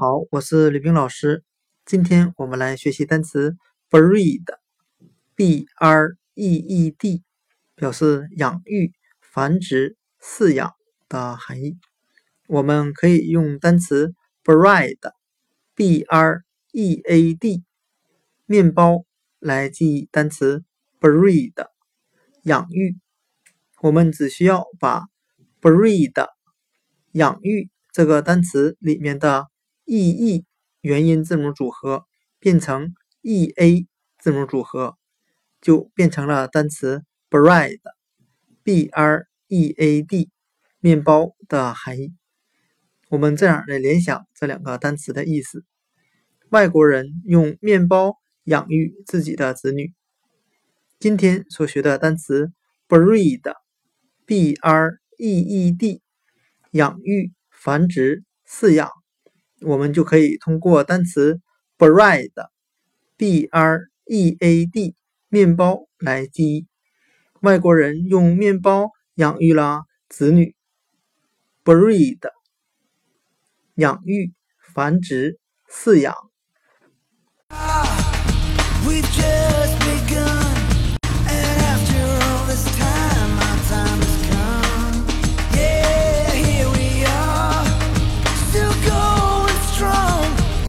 好，我是吕冰老师。今天我们来学习单词 breed，b r e e d，表示养育、繁殖、饲养的含义。我们可以用单词 bread，b r e a d，面包来记忆单词 breed，养育。我们只需要把 breed，养育这个单词里面的 e e 元音字母组合变成 e a 字母组合，就变成了单词 bread，b r e a d，面包的含义。我们这样来联想这两个单词的意思：外国人用面包养育自己的子女。今天所学的单词 breed，b r e e d，养育、繁殖、饲养。我们就可以通过单词 bread，b r e a d，面包来记忆。外国人用面包养育了子女，breed，养育、繁殖、饲养。